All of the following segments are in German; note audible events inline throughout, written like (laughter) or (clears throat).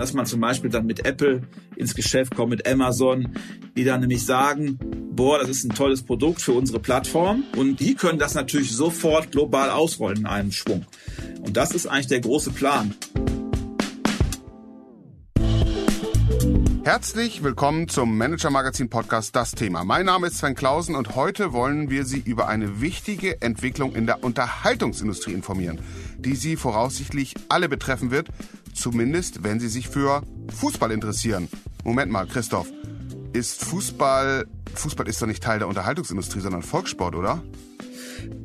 dass man zum Beispiel dann mit Apple ins Geschäft kommt, mit Amazon, die dann nämlich sagen, boah, das ist ein tolles Produkt für unsere Plattform und die können das natürlich sofort global ausrollen in einem Schwung. Und das ist eigentlich der große Plan. Herzlich willkommen zum Manager Magazin Podcast Das Thema. Mein Name ist Sven Klausen und heute wollen wir Sie über eine wichtige Entwicklung in der Unterhaltungsindustrie informieren, die Sie voraussichtlich alle betreffen wird, zumindest wenn Sie sich für Fußball interessieren. Moment mal, Christoph, ist Fußball Fußball ist doch nicht Teil der Unterhaltungsindustrie, sondern Volkssport, oder?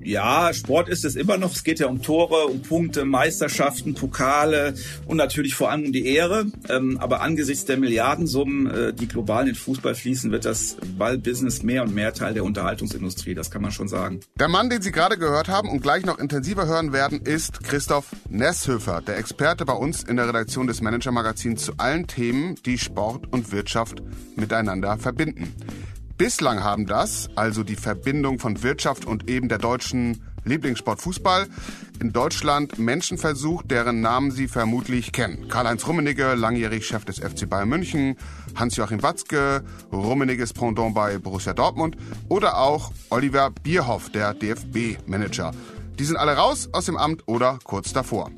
Ja, Sport ist es immer noch. Es geht ja um Tore, um Punkte, Meisterschaften, Pokale und natürlich vor allem um die Ehre. Ähm, aber angesichts der Milliardensummen, äh, die global in den Fußball fließen, wird das Ballbusiness mehr und mehr Teil der Unterhaltungsindustrie. Das kann man schon sagen. Der Mann, den Sie gerade gehört haben und gleich noch intensiver hören werden, ist Christoph Nesshöfer, der Experte bei uns in der Redaktion des Manager Magazins zu allen Themen, die Sport und Wirtschaft miteinander verbinden. Bislang haben das, also die Verbindung von Wirtschaft und eben der deutschen Lieblingssport Fußball, in Deutschland Menschen versucht, deren Namen Sie vermutlich kennen. Karl-Heinz Rummenigge, langjährig Chef des FC Bayern München, Hans-Joachim Watzke, Rummenigges Pendant bei Borussia Dortmund oder auch Oliver Bierhoff, der DFB-Manager. Die sind alle raus aus dem Amt oder kurz davor.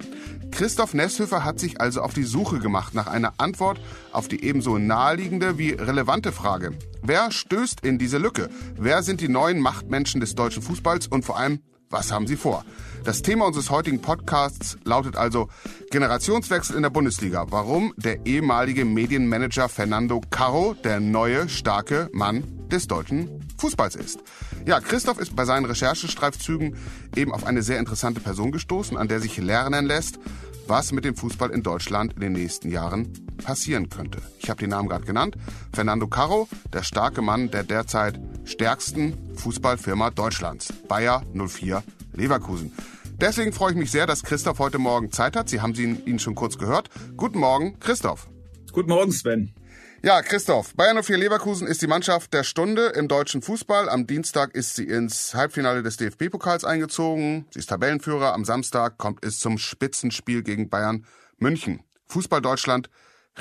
Christoph Nesshöfer hat sich also auf die Suche gemacht nach einer Antwort auf die ebenso naheliegende wie relevante Frage. Wer stößt in diese Lücke? Wer sind die neuen Machtmenschen des deutschen Fußballs und vor allem, was haben sie vor? Das Thema unseres heutigen Podcasts lautet also Generationswechsel in der Bundesliga. Warum der ehemalige Medienmanager Fernando Caro der neue starke Mann des deutschen Fußballs ist. Ja, Christoph ist bei seinen Recherchestreifzügen eben auf eine sehr interessante Person gestoßen, an der sich lernen lässt, was mit dem Fußball in Deutschland in den nächsten Jahren passieren könnte. Ich habe den Namen gerade genannt. Fernando Caro, der starke Mann der derzeit stärksten Fußballfirma Deutschlands, Bayer 04 Leverkusen. Deswegen freue ich mich sehr, dass Christoph heute Morgen Zeit hat. Sie haben ihn schon kurz gehört. Guten Morgen, Christoph. Guten Morgen, Sven. Ja, Christoph, Bayern 04 Leverkusen ist die Mannschaft der Stunde im deutschen Fußball. Am Dienstag ist sie ins Halbfinale des DFB-Pokals eingezogen. Sie ist Tabellenführer. Am Samstag kommt es zum Spitzenspiel gegen Bayern München. Fußball Deutschland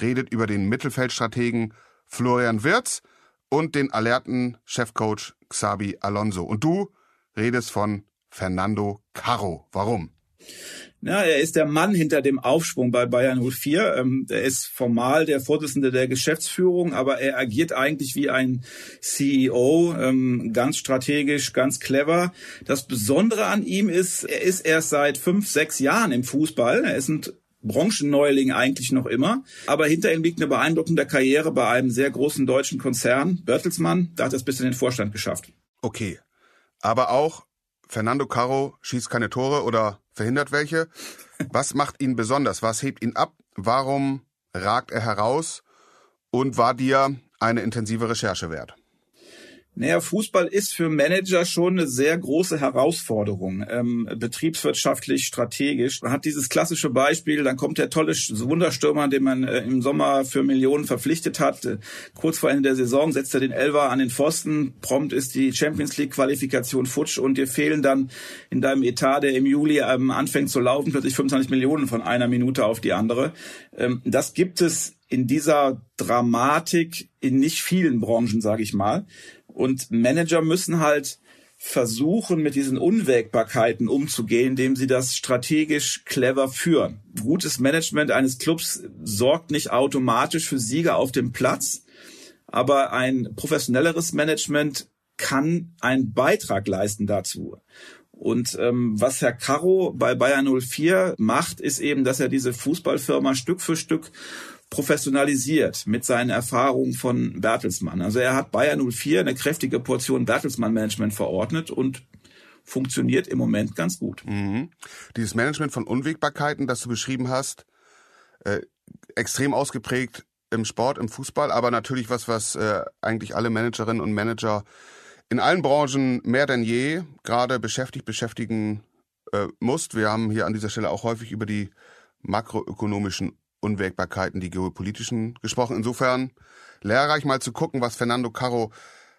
redet über den Mittelfeldstrategen Florian Wirz und den alerten Chefcoach Xabi Alonso. Und du redest von Fernando Caro. Warum? Ja, er ist der Mann hinter dem Aufschwung bei Bayern 04. Ähm, er ist formal der Vorsitzende der Geschäftsführung, aber er agiert eigentlich wie ein CEO, ähm, ganz strategisch, ganz clever. Das Besondere an ihm ist, er ist erst seit fünf, sechs Jahren im Fußball. Er ist ein Branchenneuling eigentlich noch immer. Aber hinter ihm liegt eine beeindruckende Karriere bei einem sehr großen deutschen Konzern, Bertelsmann. Da hat er es bis in den Vorstand geschafft. Okay. Aber auch Fernando Caro schießt keine Tore oder verhindert welche. Was macht ihn besonders? Was hebt ihn ab? Warum ragt er heraus? Und war dir eine intensive Recherche wert? Naja, Fußball ist für Manager schon eine sehr große Herausforderung, ähm, betriebswirtschaftlich, strategisch. Man hat dieses klassische Beispiel, dann kommt der tolle Wunderstürmer, den man äh, im Sommer für Millionen verpflichtet hat. Äh, kurz vor Ende der Saison setzt er den Elver an den Pfosten, prompt ist die Champions League Qualifikation futsch und dir fehlen dann in deinem Etat, der im Juli ähm, anfängt zu laufen, plötzlich 25 Millionen von einer Minute auf die andere. Ähm, das gibt es in dieser Dramatik in nicht vielen Branchen, sage ich mal. Und Manager müssen halt versuchen, mit diesen Unwägbarkeiten umzugehen, indem sie das strategisch clever führen. Gutes Management eines Clubs sorgt nicht automatisch für Sieger auf dem Platz, aber ein professionelleres Management kann einen Beitrag leisten dazu. Und ähm, was Herr Caro bei Bayern 04 macht, ist eben, dass er diese Fußballfirma Stück für Stück professionalisiert mit seinen Erfahrungen von Bertelsmann. Also er hat Bayern 04 eine kräftige Portion Bertelsmann-Management verordnet und funktioniert im Moment ganz gut. Mhm. Dieses Management von Unwägbarkeiten, das du beschrieben hast, äh, extrem ausgeprägt im Sport, im Fußball, aber natürlich was, was äh, eigentlich alle Managerinnen und Manager in allen Branchen mehr denn je gerade beschäftigt, beschäftigen äh, muss. Wir haben hier an dieser Stelle auch häufig über die makroökonomischen Unwägbarkeiten, die geopolitischen gesprochen. Insofern lehrreich mal zu gucken, was Fernando Caro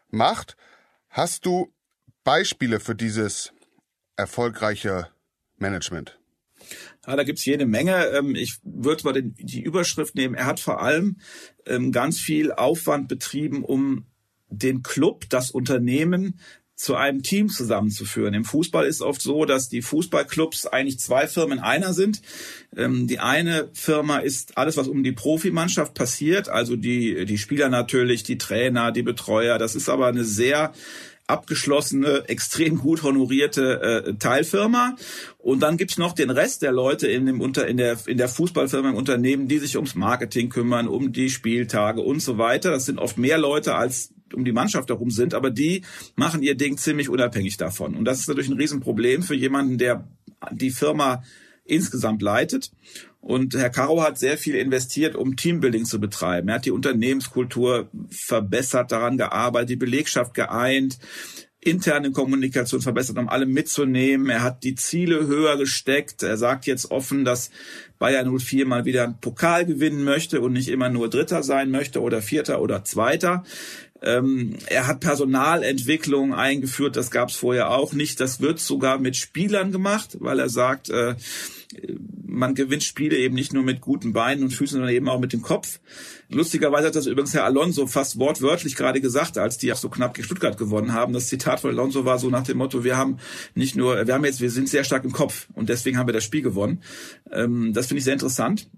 macht. Hast du Beispiele für dieses erfolgreiche Management? Ja, da gibt's jede Menge. Ähm, ich würde mal den, die Überschrift nehmen. Er hat vor allem ähm, ganz viel Aufwand betrieben, um den Club, das Unternehmen zu einem Team zusammenzuführen. Im Fußball ist oft so, dass die Fußballclubs eigentlich zwei Firmen einer sind. Ähm, die eine Firma ist alles, was um die Profimannschaft passiert, also die, die Spieler natürlich, die Trainer, die Betreuer. Das ist aber eine sehr abgeschlossene, extrem gut honorierte äh, Teilfirma. Und dann gibt's noch den Rest der Leute in, dem Unter, in, der, in der Fußballfirma im Unternehmen, die sich ums Marketing kümmern, um die Spieltage und so weiter. Das sind oft mehr Leute als um die Mannschaft herum sind, aber die machen ihr Ding ziemlich unabhängig davon. Und das ist natürlich ein Riesenproblem für jemanden, der die Firma insgesamt leitet. Und Herr Caro hat sehr viel investiert, um Teambuilding zu betreiben. Er hat die Unternehmenskultur verbessert, daran gearbeitet, die Belegschaft geeint, interne Kommunikation verbessert, um alle mitzunehmen. Er hat die Ziele höher gesteckt. Er sagt jetzt offen, dass Bayern 04 mal wieder einen Pokal gewinnen möchte und nicht immer nur Dritter sein möchte oder Vierter oder Zweiter. Ähm, er hat Personalentwicklung eingeführt, das gab es vorher auch nicht. Das wird sogar mit Spielern gemacht, weil er sagt, äh, man gewinnt Spiele eben nicht nur mit guten Beinen und Füßen, sondern eben auch mit dem Kopf. Lustigerweise hat das übrigens Herr Alonso fast wortwörtlich gerade gesagt, als die auch so knapp gegen Stuttgart gewonnen haben. Das Zitat von Alonso war so nach dem Motto, wir haben nicht nur, wir haben jetzt, wir sind sehr stark im Kopf und deswegen haben wir das Spiel gewonnen. Ähm, das finde ich sehr interessant.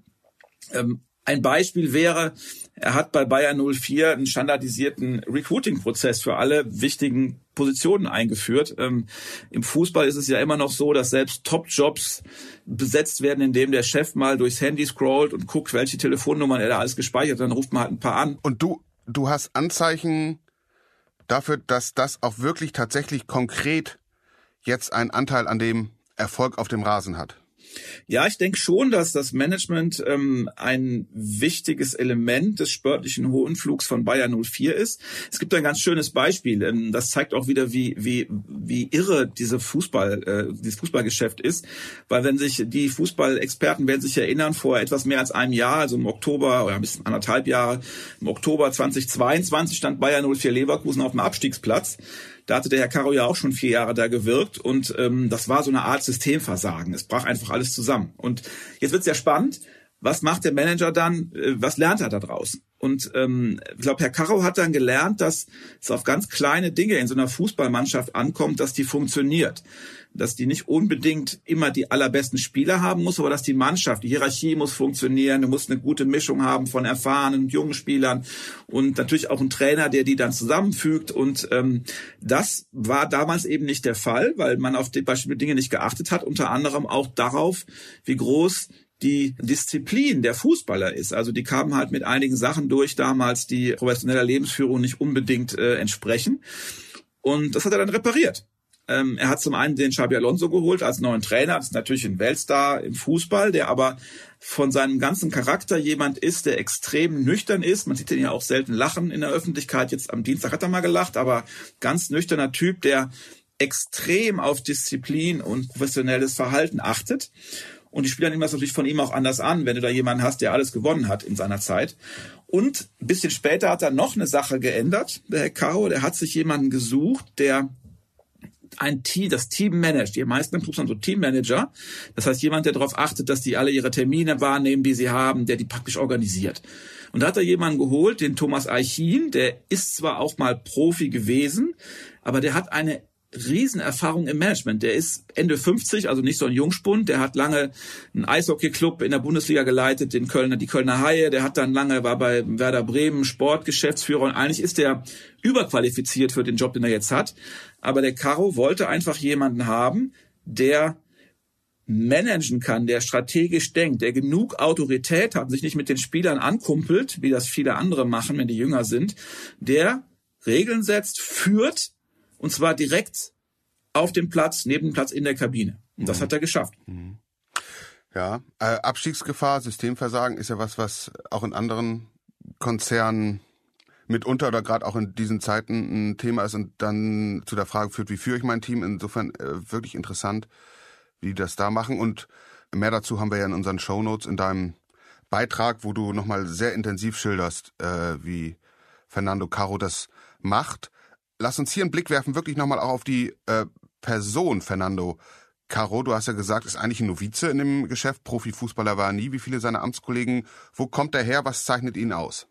Ähm, ein Beispiel wäre, er hat bei Bayern 04 einen standardisierten Recruiting-Prozess für alle wichtigen Positionen eingeführt. Ähm, Im Fußball ist es ja immer noch so, dass selbst Top-Jobs besetzt werden, indem der Chef mal durchs Handy scrollt und guckt, welche Telefonnummern er da alles gespeichert hat. Dann ruft man halt ein paar an. Und du, du hast Anzeichen dafür, dass das auch wirklich tatsächlich konkret jetzt einen Anteil an dem Erfolg auf dem Rasen hat. Ja, ich denke schon, dass das Management ähm, ein wichtiges Element des sportlichen Hohenflugs von Bayern 04 ist. Es gibt ein ganz schönes Beispiel. Ähm, das zeigt auch wieder, wie, wie, wie irre diese Fußball, äh, dieses Fußballgeschäft ist. Weil wenn sich die Fußballexperten werden sich erinnern, vor etwas mehr als einem Jahr, also im Oktober oder bis anderthalb Jahre, im Oktober 2022 stand Bayern 04 Leverkusen auf dem Abstiegsplatz. Da hatte der Herr Caro ja auch schon vier Jahre da gewirkt und ähm, das war so eine Art Systemversagen. Es brach einfach alles zusammen. Und jetzt wird's ja spannend. Was macht der Manager dann? Äh, was lernt er da draus? Und ähm, ich glaube, Herr Caro hat dann gelernt, dass es auf ganz kleine Dinge in so einer Fußballmannschaft ankommt, dass die funktioniert dass die nicht unbedingt immer die allerbesten Spieler haben muss, aber dass die Mannschaft, die Hierarchie muss funktionieren, du musst eine gute Mischung haben von erfahrenen und jungen Spielern und natürlich auch ein Trainer, der die dann zusammenfügt. Und ähm, das war damals eben nicht der Fall, weil man auf die bestimmte Dinge nicht geachtet hat, unter anderem auch darauf, wie groß die Disziplin der Fußballer ist. Also die kamen halt mit einigen Sachen durch damals, die professioneller Lebensführung nicht unbedingt äh, entsprechen. Und das hat er dann repariert. Ähm, er hat zum einen den Xabi Alonso geholt als neuen Trainer. Das ist natürlich ein Weltstar im Fußball, der aber von seinem ganzen Charakter jemand ist, der extrem nüchtern ist. Man sieht ihn ja auch selten lachen in der Öffentlichkeit. Jetzt am Dienstag hat er mal gelacht, aber ganz nüchterner Typ, der extrem auf Disziplin und professionelles Verhalten achtet. Und die Spieler nehmen das natürlich von ihm auch anders an, wenn du da jemanden hast, der alles gewonnen hat in seiner Zeit. Und ein bisschen später hat er noch eine Sache geändert, der Herr Caro. Der hat sich jemanden gesucht, der ein Team, das Team managt. Die meisten Clubs haben so Teammanager. Das heißt, jemand, der darauf achtet, dass die alle ihre Termine wahrnehmen, die sie haben, der die praktisch organisiert. Und da hat er jemanden geholt, den Thomas Eichin, der ist zwar auch mal Profi gewesen, aber der hat eine Riesenerfahrung im Management. Der ist Ende 50, also nicht so ein Jungspund. Der hat lange einen Eishockeyclub in der Bundesliga geleitet, den Kölner, die Kölner Haie. Der hat dann lange, war bei Werder Bremen Sportgeschäftsführer und eigentlich ist der überqualifiziert für den Job, den er jetzt hat. Aber der Caro wollte einfach jemanden haben, der managen kann, der strategisch denkt, der genug Autorität hat, sich nicht mit den Spielern ankumpelt, wie das viele andere machen, wenn die jünger sind, der Regeln setzt, führt und zwar direkt auf dem Platz, neben dem Platz in der Kabine. Und das mhm. hat er geschafft. Mhm. Ja, äh, Abstiegsgefahr, Systemversagen ist ja was, was auch in anderen Konzernen mitunter oder gerade auch in diesen Zeiten ein Thema ist und dann zu der Frage führt, wie führe ich mein Team? Insofern äh, wirklich interessant, wie die das da machen. Und mehr dazu haben wir ja in unseren Shownotes in deinem Beitrag, wo du nochmal sehr intensiv schilderst, äh, wie Fernando Caro das macht lass uns hier einen Blick werfen, wirklich nochmal auch auf die äh, Person Fernando Caro, du hast ja gesagt, ist eigentlich ein Novize in dem Geschäft. Profifußballer war er nie, wie viele seiner Amtskollegen. Wo kommt er her? Was zeichnet ihn aus?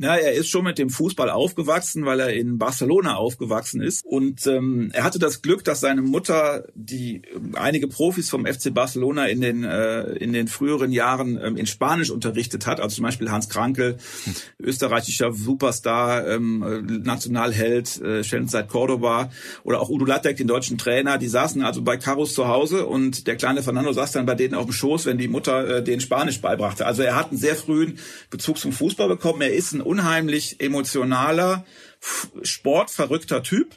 Na, er ist schon mit dem Fußball aufgewachsen, weil er in Barcelona aufgewachsen ist. Und ähm, er hatte das Glück, dass seine Mutter, die ähm, einige Profis vom FC Barcelona in den äh, in den früheren Jahren ähm, in Spanisch unterrichtet hat, also zum Beispiel Hans Krankel, hm. österreichischer Superstar, ähm, Nationalheld, äh, seit Cordoba, oder auch Udo Lattek, den deutschen Trainer. Die saßen also bei Carus zu Hause und der kleine Fernando saß dann bei denen auf dem Schoß, wenn die Mutter äh, den Spanisch beibrachte. Also er hat einen sehr frühen Bezug zum Fußball bekommen. Er ist ein unheimlich emotionaler, sportverrückter Typ.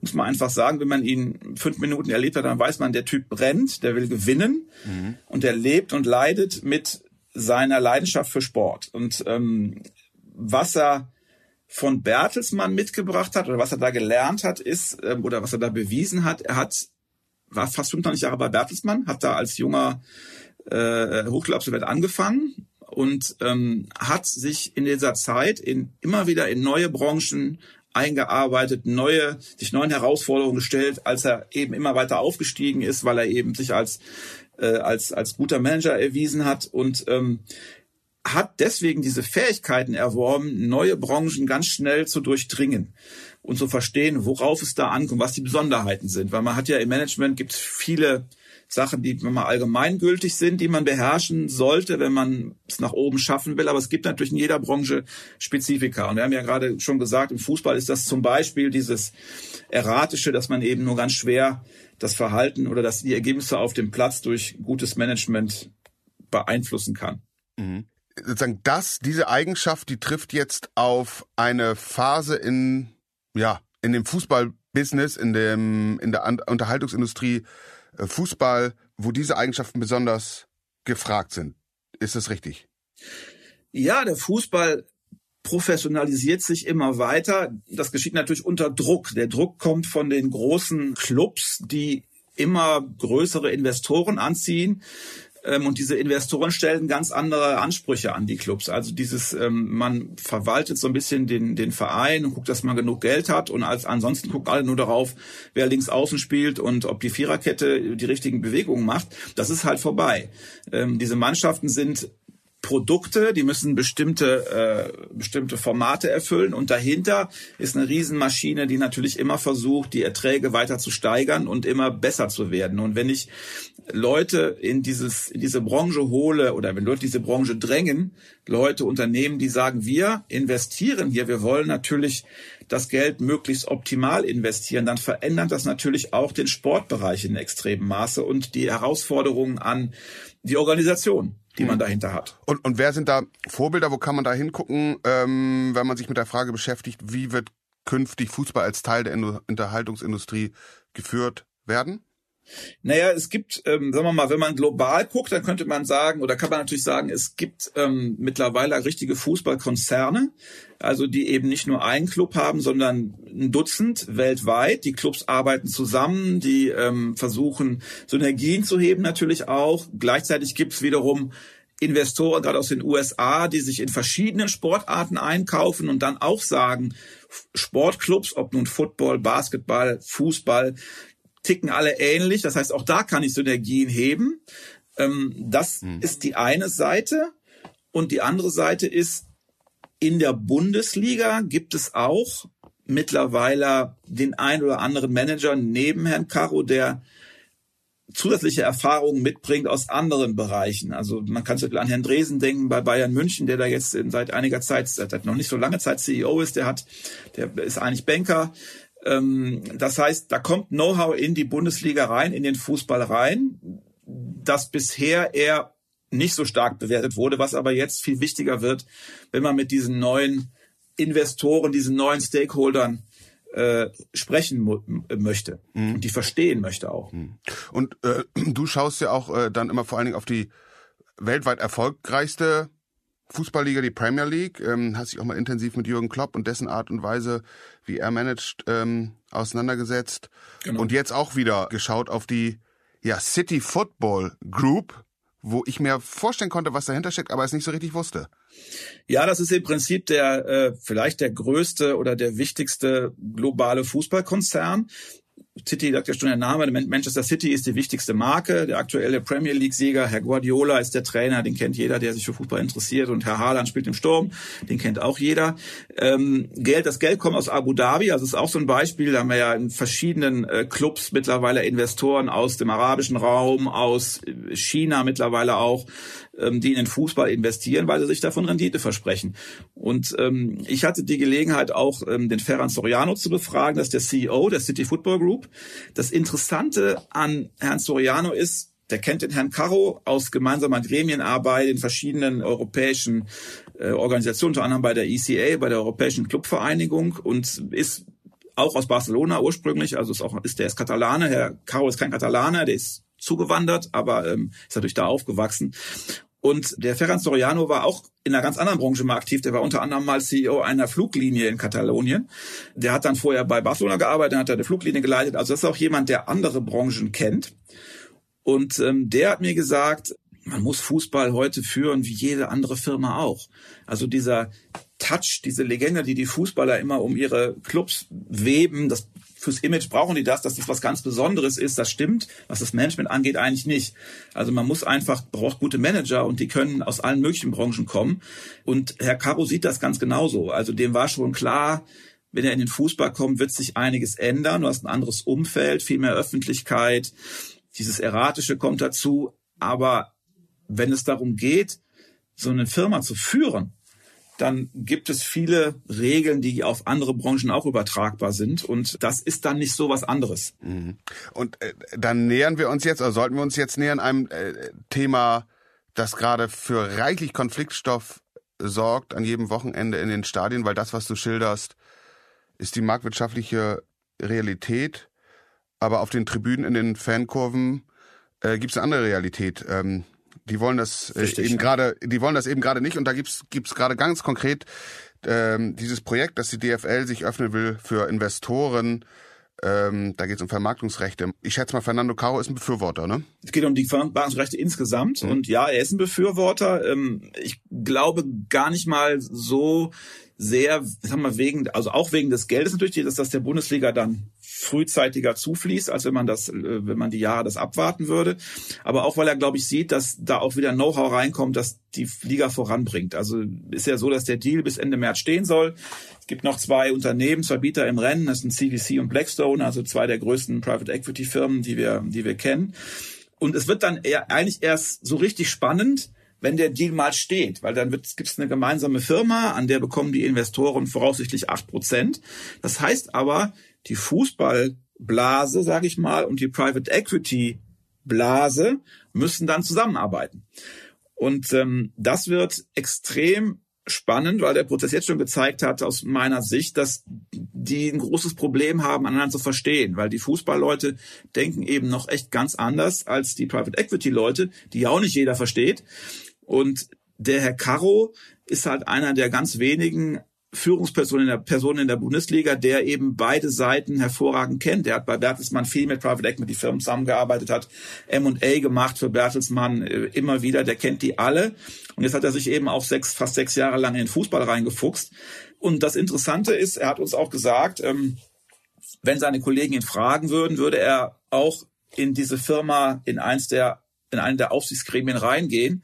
Muss man einfach sagen, wenn man ihn fünf Minuten erlebt hat, dann weiß man, der Typ brennt, der will gewinnen mhm. und der lebt und leidet mit seiner Leidenschaft für Sport. Und ähm, was er von Bertelsmann mitgebracht hat oder was er da gelernt hat, ist, ähm, oder was er da bewiesen hat, er hat, war fast 25 Jahre bei Bertelsmann, hat da als junger äh, Hochschulabsolvent angefangen und ähm, hat sich in dieser Zeit in, immer wieder in neue Branchen eingearbeitet, neue, sich neuen Herausforderungen gestellt, als er eben immer weiter aufgestiegen ist, weil er eben sich als, äh, als, als guter Manager erwiesen hat und ähm, hat deswegen diese Fähigkeiten erworben, neue Branchen ganz schnell zu durchdringen und zu verstehen, worauf es da ankommt, was die Besonderheiten sind. Weil man hat ja im Management gibt viele Sachen, die man allgemeingültig sind, die man beherrschen sollte, wenn man es nach oben schaffen will. Aber es gibt natürlich in jeder Branche Spezifika. Und wir haben ja gerade schon gesagt, im Fußball ist das zum Beispiel dieses Erratische, dass man eben nur ganz schwer das Verhalten oder dass die Ergebnisse auf dem Platz durch gutes Management beeinflussen kann. Mhm. Sozusagen das, diese Eigenschaft, die trifft jetzt auf eine Phase in, ja, in dem Fußballbusiness, in dem, in der Unterhaltungsindustrie, Fußball, wo diese Eigenschaften besonders gefragt sind. Ist das richtig? Ja, der Fußball professionalisiert sich immer weiter. Das geschieht natürlich unter Druck. Der Druck kommt von den großen Clubs, die immer größere Investoren anziehen, und diese Investoren stellen ganz andere Ansprüche an die Clubs. Also dieses, ähm, man verwaltet so ein bisschen den, den Verein und guckt, dass man genug Geld hat. Und als ansonsten guckt alle nur darauf, wer links außen spielt und ob die Viererkette die richtigen Bewegungen macht. Das ist halt vorbei. Ähm, diese Mannschaften sind Produkte, die müssen bestimmte, äh, bestimmte Formate erfüllen und dahinter ist eine Riesenmaschine, die natürlich immer versucht, die Erträge weiter zu steigern und immer besser zu werden. Und wenn ich Leute in dieses in diese Branche hole oder wenn Leute diese Branche drängen, Leute, Unternehmen, die sagen, wir investieren hier, wir wollen natürlich das Geld möglichst optimal investieren, dann verändert das natürlich auch den Sportbereich in extremem Maße und die Herausforderungen an die Organisation die man hm. dahinter hat. Und, und wer sind da Vorbilder? Wo kann man da hingucken, ähm, wenn man sich mit der Frage beschäftigt, wie wird künftig Fußball als Teil der Unterhaltungsindustrie geführt werden? Naja, es gibt, ähm, sagen wir mal, wenn man global guckt, dann könnte man sagen, oder kann man natürlich sagen, es gibt ähm, mittlerweile richtige Fußballkonzerne, also die eben nicht nur einen Club haben, sondern ein Dutzend weltweit. Die Clubs arbeiten zusammen, die ähm, versuchen Synergien zu heben natürlich auch. Gleichzeitig gibt es wiederum Investoren, gerade aus den USA, die sich in verschiedenen Sportarten einkaufen und dann auch sagen, Sportclubs, ob nun Football, Basketball, Fußball, ticken alle ähnlich. Das heißt, auch da kann ich Synergien heben. Ähm, das mhm. ist die eine Seite. Und die andere Seite ist, in der Bundesliga gibt es auch mittlerweile den ein oder anderen Manager neben Herrn Caro, der zusätzliche Erfahrungen mitbringt aus anderen Bereichen. Also man kann zum Beispiel an Herrn Dresen denken bei Bayern München, der da jetzt seit einiger Zeit, seit noch nicht so lange Zeit CEO ist, der hat, der ist eigentlich Banker, das heißt, da kommt Know-how in die Bundesliga rein, in den Fußball rein, das bisher eher nicht so stark bewertet wurde, was aber jetzt viel wichtiger wird, wenn man mit diesen neuen Investoren, diesen neuen Stakeholdern äh, sprechen möchte mhm. und die verstehen möchte auch. Mhm. Und äh, (clears throat) du schaust ja auch äh, dann immer vor allen Dingen auf die weltweit erfolgreichste Fußballliga, die Premier League, ähm, hast dich auch mal intensiv mit Jürgen Klopp und dessen Art und Weise, wie er managt, ähm, auseinandergesetzt. Genau. Und jetzt auch wieder geschaut auf die ja, City Football Group, wo ich mir vorstellen konnte, was dahinter steckt, aber es nicht so richtig wusste. Ja, das ist im Prinzip der äh, vielleicht der größte oder der wichtigste globale Fußballkonzern City, sagt ja schon der Name, Manchester City ist die wichtigste Marke. Der aktuelle Premier League-Sieger, Herr Guardiola, ist der Trainer, den kennt jeder, der sich für Fußball interessiert. Und Herr Haaland spielt im Sturm, den kennt auch jeder. Ähm, Geld, das Geld kommt aus Abu Dhabi, also ist auch so ein Beispiel. Da haben wir ja in verschiedenen äh, Clubs mittlerweile Investoren aus dem arabischen Raum, aus China mittlerweile auch, ähm, die in den Fußball investieren, weil sie sich davon Rendite versprechen. Und ähm, ich hatte die Gelegenheit auch ähm, den Ferran Soriano zu befragen, das ist der CEO der City Football Group. Das Interessante an Herrn Soriano ist, der kennt den Herrn Caro aus gemeinsamer Gremienarbeit in verschiedenen europäischen äh, Organisationen, unter anderem bei der ECA, bei der Europäischen Clubvereinigung und ist auch aus Barcelona ursprünglich, also ist auch ist der ist Katalane. Herr Caro ist kein Katalaner, der ist zugewandert, aber ähm, ist natürlich da aufgewachsen. Und der Ferran Soriano war auch in einer ganz anderen Branche mal aktiv. Der war unter anderem mal CEO einer Fluglinie in Katalonien. Der hat dann vorher bei Barcelona gearbeitet, hat da eine Fluglinie geleitet. Also das ist auch jemand, der andere Branchen kennt. Und ähm, der hat mir gesagt, man muss Fußball heute führen wie jede andere Firma auch. Also dieser Touch, diese Legende, die die Fußballer immer um ihre Clubs weben, das fürs Image brauchen die das, dass das was ganz Besonderes ist. Das stimmt, was das Management angeht, eigentlich nicht. Also man muss einfach, braucht gute Manager und die können aus allen möglichen Branchen kommen. Und Herr Caro sieht das ganz genauso. Also dem war schon klar, wenn er in den Fußball kommt, wird sich einiges ändern. Du hast ein anderes Umfeld, viel mehr Öffentlichkeit. Dieses Erratische kommt dazu. Aber wenn es darum geht, so eine Firma zu führen, dann gibt es viele Regeln, die auf andere Branchen auch übertragbar sind. Und das ist dann nicht so was anderes. Mhm. Und äh, dann nähern wir uns jetzt, oder sollten wir uns jetzt nähern einem äh, Thema, das gerade für reichlich Konfliktstoff sorgt an jedem Wochenende in den Stadien, weil das, was du schilderst, ist die marktwirtschaftliche Realität. Aber auf den Tribünen, in den Fankurven äh, gibt es eine andere Realität. Ähm, die wollen das äh, Richtig, eben gerade, die wollen das eben gerade nicht. Und da gibt's gibt's gerade ganz konkret ähm, dieses Projekt, dass die DFL sich öffnen will für Investoren. Ähm, da geht es um Vermarktungsrechte. Ich schätze mal, Fernando Caro ist ein Befürworter, ne? Es geht um die Vermarktungsrechte insgesamt. Mhm. Und ja, er ist ein Befürworter. Ähm, ich glaube gar nicht mal so sehr, sagen wir wegen, also auch wegen des Geldes natürlich, dass das der Bundesliga dann frühzeitiger zufließt, als wenn man das, äh, wenn man die Jahre das abwarten würde. Aber auch weil er, glaube ich, sieht, dass da auch wieder Know-how reinkommt, dass die Liga voranbringt. Also ist ja so, dass der Deal bis Ende März stehen soll. Es gibt noch zwei Unternehmen, zwei Bieter im Rennen, das sind CVC und Blackstone, also zwei der größten Private Equity Firmen, die wir, die wir kennen. Und es wird dann eigentlich erst so richtig spannend, wenn der Deal mal steht, weil dann gibt es eine gemeinsame Firma, an der bekommen die Investoren voraussichtlich acht Prozent. Das heißt aber, die Fußballblase, sage ich mal, und die Private Equity Blase müssen dann zusammenarbeiten. Und ähm, das wird extrem spannend, weil der Prozess jetzt schon gezeigt hat, aus meiner Sicht, dass die ein großes Problem haben, aneinander zu verstehen, weil die Fußballleute denken eben noch echt ganz anders als die Private Equity Leute, die ja auch nicht jeder versteht. Und der Herr Caro ist halt einer der ganz wenigen Führungsperson in der Person in der Bundesliga, der eben beide Seiten hervorragend kennt. Der hat bei Bertelsmann viel mit Private Equity Firmen zusammengearbeitet, hat M&A gemacht für Bertelsmann äh, immer wieder. Der kennt die alle. Und jetzt hat er sich eben auch sechs, fast sechs Jahre lang in den Fußball reingefuchst. Und das Interessante ist, er hat uns auch gesagt, ähm, wenn seine Kollegen ihn fragen würden, würde er auch in diese Firma in eins der in einen der Aufsichtsgremien reingehen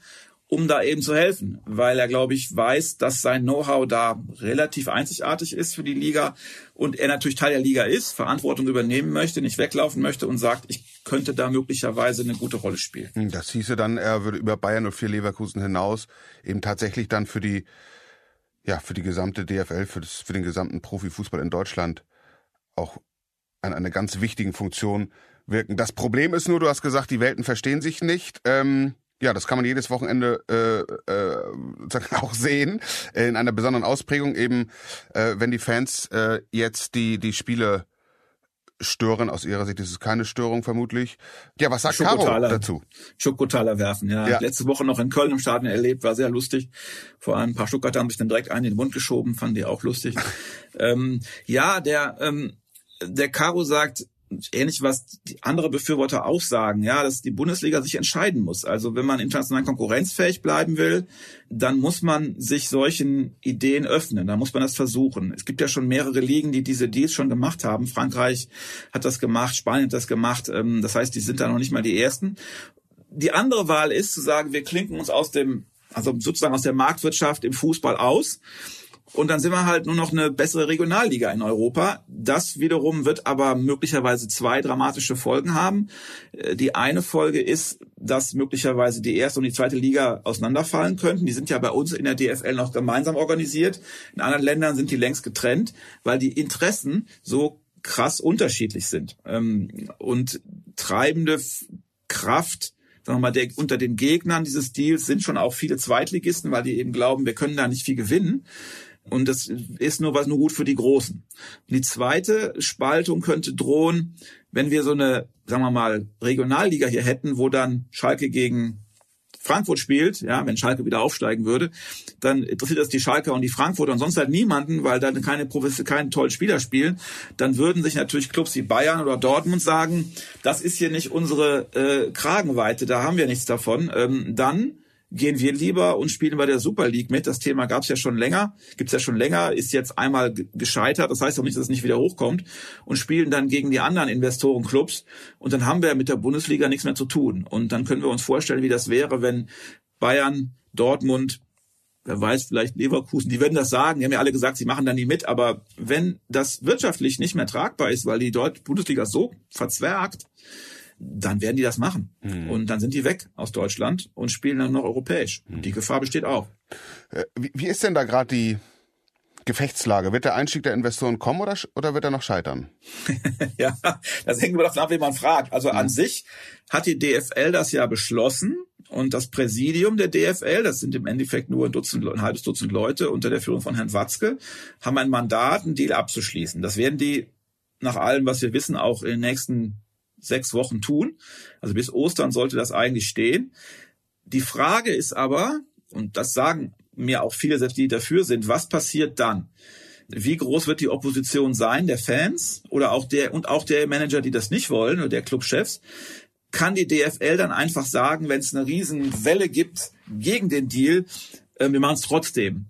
um da eben zu helfen, weil er, glaube ich, weiß, dass sein Know-how da relativ einzigartig ist für die Liga und er natürlich Teil der Liga ist, Verantwortung übernehmen möchte, nicht weglaufen möchte und sagt, ich könnte da möglicherweise eine gute Rolle spielen. Hm, das hieße dann, er würde über Bayern und vier Leverkusen hinaus eben tatsächlich dann für die, ja, für die gesamte DFL, für, das, für den gesamten Profifußball in Deutschland auch an einer ganz wichtigen Funktion wirken. Das Problem ist nur, du hast gesagt, die Welten verstehen sich nicht. Ähm ja, das kann man jedes Wochenende äh, äh, (laughs) auch sehen, in einer besonderen Ausprägung eben, äh, wenn die Fans äh, jetzt die, die Spiele stören. Aus ihrer Sicht ist es keine Störung vermutlich. Ja, was sagt Caro dazu? Schokotaler werfen, ja. ja. Letzte Woche noch in Köln im Stadion erlebt, war sehr lustig. Vor allem ein paar Stuttgarter haben sich dann direkt einen in den Mund geschoben, fanden die auch lustig. (laughs) ähm, ja, der, ähm, der Caro sagt, ähnlich was andere Befürworter auch sagen, ja, dass die Bundesliga sich entscheiden muss. Also wenn man international konkurrenzfähig bleiben will, dann muss man sich solchen Ideen öffnen, dann muss man das versuchen. Es gibt ja schon mehrere Ligen, die diese Deals schon gemacht haben. Frankreich hat das gemacht, Spanien hat das gemacht. Ähm, das heißt, die sind da noch nicht mal die ersten. Die andere Wahl ist zu sagen, wir klinken uns aus dem also sozusagen aus der Marktwirtschaft im Fußball aus und dann sind wir halt nur noch eine bessere Regionalliga in Europa. Das wiederum wird aber möglicherweise zwei dramatische Folgen haben. Äh, die eine Folge ist, dass möglicherweise die erste und die zweite Liga auseinanderfallen könnten. Die sind ja bei uns in der DFL noch gemeinsam organisiert. In anderen Ländern sind die längst getrennt, weil die Interessen so krass unterschiedlich sind. Ähm, und treibende Kraft sagen wir mal, der, unter den Gegnern dieses Deals sind schon auch viele Zweitligisten, weil die eben glauben, wir können da nicht viel gewinnen. Und das ist nur was nur gut für die Großen. Die zweite Spaltung könnte drohen, wenn wir so eine, sagen wir mal, Regionalliga hier hätten, wo dann Schalke gegen Frankfurt spielt, ja, wenn Schalke wieder aufsteigen würde, dann interessiert das die Schalke und die Frankfurter und sonst halt niemanden, weil dann keine Profis, keine tollen Spieler spielen. Dann würden sich natürlich Clubs wie Bayern oder Dortmund sagen, das ist hier nicht unsere äh, Kragenweite, da haben wir nichts davon. Ähm, dann gehen wir lieber und spielen bei der Super League mit. Das Thema gab es ja schon länger, gibt's ja schon länger, ist jetzt einmal gescheitert. Das heißt auch nicht, dass es nicht wieder hochkommt und spielen dann gegen die anderen Investorenclubs. Und dann haben wir mit der Bundesliga nichts mehr zu tun. Und dann können wir uns vorstellen, wie das wäre, wenn Bayern, Dortmund, wer weiß, vielleicht Leverkusen, die werden das sagen, die haben ja alle gesagt, sie machen da nie mit, aber wenn das wirtschaftlich nicht mehr tragbar ist, weil die Bundesliga so verzwergt, dann werden die das machen. Mhm. Und dann sind die weg aus Deutschland und spielen dann noch europäisch. Mhm. Die Gefahr besteht auch. Äh, wie, ist denn da gerade die Gefechtslage? Wird der Einstieg der Investoren kommen oder, oder wird er noch scheitern? (laughs) ja, das hängt immer davon ab, wie man fragt. Also mhm. an sich hat die DFL das ja beschlossen und das Präsidium der DFL, das sind im Endeffekt nur ein Dutzend, ein halbes Dutzend Leute unter der Führung von Herrn Watzke, haben ein Mandat, einen Deal abzuschließen. Das werden die nach allem, was wir wissen, auch in den nächsten sechs Wochen tun. Also bis Ostern sollte das eigentlich stehen. Die Frage ist aber, und das sagen mir auch viele, selbst die dafür sind, was passiert dann? Wie groß wird die Opposition sein, der Fans oder auch der und auch der Manager, die das nicht wollen oder der Clubchefs? Kann die DFL dann einfach sagen, wenn es eine Riesenwelle gibt gegen den Deal, äh, wir machen es trotzdem?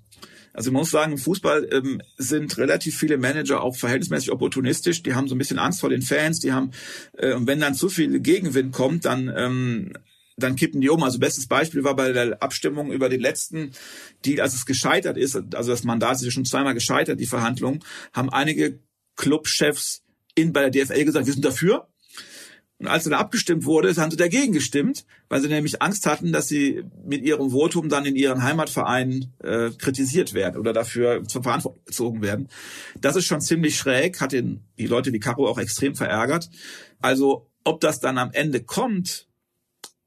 Also man muss sagen, im Fußball ähm, sind relativ viele Manager auch verhältnismäßig opportunistisch. Die haben so ein bisschen Angst vor den Fans. Die haben, äh, und wenn dann zu viel Gegenwind kommt, dann ähm, dann kippen die um. Also bestes Beispiel war bei der Abstimmung über den letzten Deal, als es gescheitert ist, also das Mandat ist ja schon zweimal gescheitert, die Verhandlungen, haben einige Clubchefs in bei der DFL gesagt, wir sind dafür. Und als dann abgestimmt wurde, haben sie dagegen gestimmt, weil sie nämlich Angst hatten, dass sie mit ihrem Votum dann in ihren Heimatvereinen äh, kritisiert werden oder dafür zur Verantwortung gezogen werden. Das ist schon ziemlich schräg, hat den, die Leute wie Caro auch extrem verärgert. Also ob das dann am Ende kommt,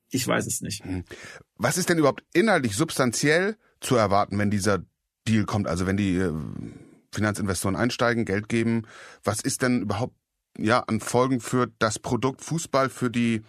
ich weiß es nicht. Hm. Was ist denn überhaupt inhaltlich substanziell zu erwarten, wenn dieser Deal kommt? Also wenn die äh, Finanzinvestoren einsteigen, Geld geben, was ist denn überhaupt ja, an Folgen für das Produkt Fußball, für die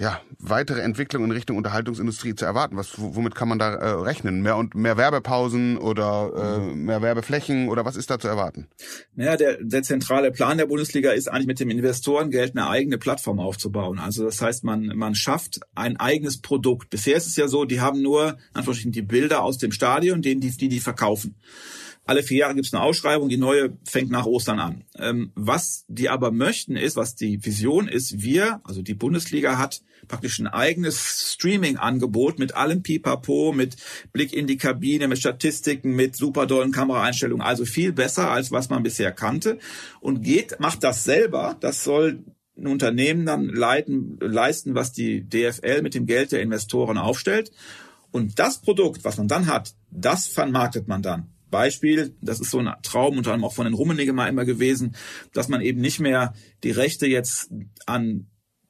ja, weitere Entwicklung in Richtung Unterhaltungsindustrie zu erwarten? Was, womit kann man da äh, rechnen? Mehr und mehr Werbepausen oder äh, mehr Werbeflächen oder was ist da zu erwarten? Naja, der, der zentrale Plan der Bundesliga ist eigentlich mit dem Investorengeld eine eigene Plattform aufzubauen. Also das heißt, man, man schafft ein eigenes Produkt. Bisher ist es ja so, die haben nur Anführungsstrichen die Bilder aus dem Stadion, denen die, die die verkaufen. Alle vier Jahre gibt es eine Ausschreibung, die neue fängt nach Ostern an. Ähm, was die aber möchten ist, was die Vision ist, wir, also die Bundesliga hat praktisch ein eigenes Streaming-Angebot mit allem Pipapo, mit Blick in die Kabine, mit Statistiken, mit super dollen Kameraeinstellungen, also viel besser als was man bisher kannte und geht, macht das selber. Das soll ein Unternehmen dann leiten, leisten, was die DFL mit dem Geld der Investoren aufstellt. Und das Produkt, was man dann hat, das vermarktet man dann. Beispiel, das ist so ein Traum unter anderem auch von den Rummenigge mal immer gewesen, dass man eben nicht mehr die Rechte jetzt an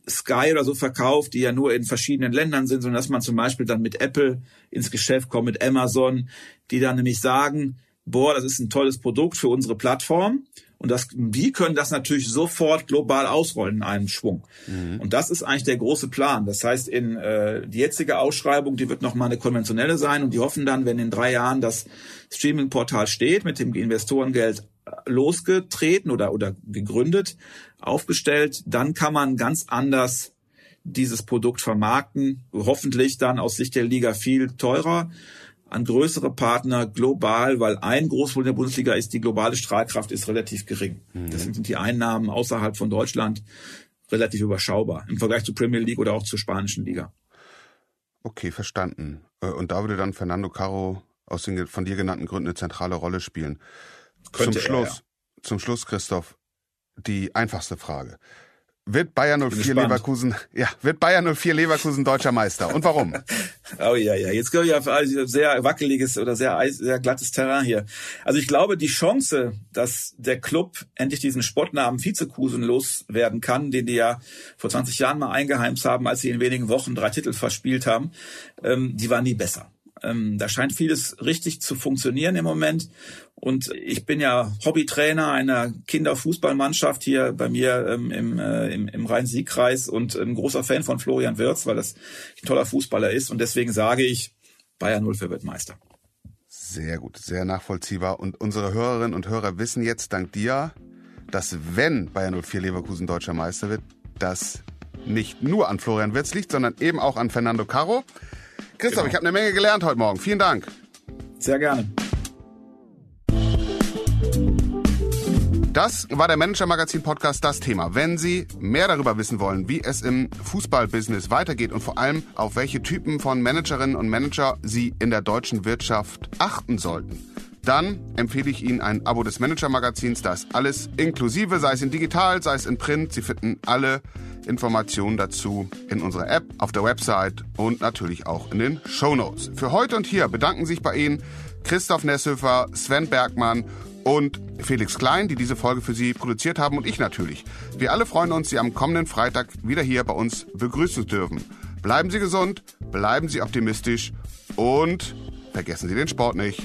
Sky oder so verkauft, die ja nur in verschiedenen Ländern sind, sondern dass man zum Beispiel dann mit Apple ins Geschäft kommt, mit Amazon, die dann nämlich sagen, boah, das ist ein tolles Produkt für unsere Plattform. Und das, die können das natürlich sofort global ausrollen in einem Schwung. Mhm. Und das ist eigentlich der große Plan. Das heißt, in äh, die jetzige Ausschreibung, die wird nochmal eine konventionelle sein und die hoffen dann, wenn in drei Jahren das Streaming-Portal steht mit dem Investorengeld losgetreten oder, oder gegründet, aufgestellt, dann kann man ganz anders dieses Produkt vermarkten. Hoffentlich dann aus Sicht der Liga viel teurer an größere Partner global, weil ein Großproblem der Bundesliga ist, die globale Strahlkraft ist relativ gering. Mhm. Deswegen sind die Einnahmen außerhalb von Deutschland relativ überschaubar im Vergleich zur Premier League oder auch zur spanischen Liga. Okay, verstanden. Äh, und da würde dann Fernando Caro aus den von dir genannten Gründen eine zentrale Rolle spielen. Könnte zum Schluss, er, ja. zum Schluss, Christoph, die einfachste Frage. Wird Bayern 04 Leverkusen, ja, wird Bayern 04 Leverkusen deutscher Meister. Und warum? (laughs) oh ja, ja. Jetzt glaube ich auf sehr wackeliges oder sehr, sehr glattes Terrain hier. Also ich glaube, die Chance, dass der Club endlich diesen Spottnamen Vizekusen loswerden kann, den die ja vor 20 Jahren mal eingeheimst haben, als sie in wenigen Wochen drei Titel verspielt haben, ähm, die war nie besser. Ähm, da scheint vieles richtig zu funktionieren im Moment. Und ich bin ja Hobbytrainer einer Kinderfußballmannschaft hier bei mir ähm, im, äh, im, im Rhein-Sieg-Kreis und ein großer Fan von Florian Wirz, weil das ein toller Fußballer ist. Und deswegen sage ich, Bayern 0 für wird Meister. Sehr gut, sehr nachvollziehbar. Und unsere Hörerinnen und Hörer wissen jetzt dank dir, dass wenn Bayern 04 Leverkusen deutscher Meister wird, das nicht nur an Florian Wirz liegt, sondern eben auch an Fernando Caro. Christoph, genau. ich habe eine Menge gelernt heute Morgen. Vielen Dank. Sehr gerne. Das war der Manager Magazin Podcast Das Thema. Wenn Sie mehr darüber wissen wollen, wie es im Fußballbusiness weitergeht und vor allem auf welche Typen von Managerinnen und Manager Sie in der deutschen Wirtschaft achten sollten, dann empfehle ich Ihnen ein Abo des Manager Magazins. Da ist alles inklusive, sei es in digital, sei es in print. Sie finden alle Informationen dazu in unserer App, auf der Website und natürlich auch in den Show Notes. Für heute und hier bedanken sich bei Ihnen Christoph Nesshöfer, Sven Bergmann und Felix Klein, die diese Folge für Sie produziert haben und ich natürlich. Wir alle freuen uns, Sie am kommenden Freitag wieder hier bei uns begrüßen zu dürfen. Bleiben Sie gesund, bleiben Sie optimistisch und vergessen Sie den Sport nicht.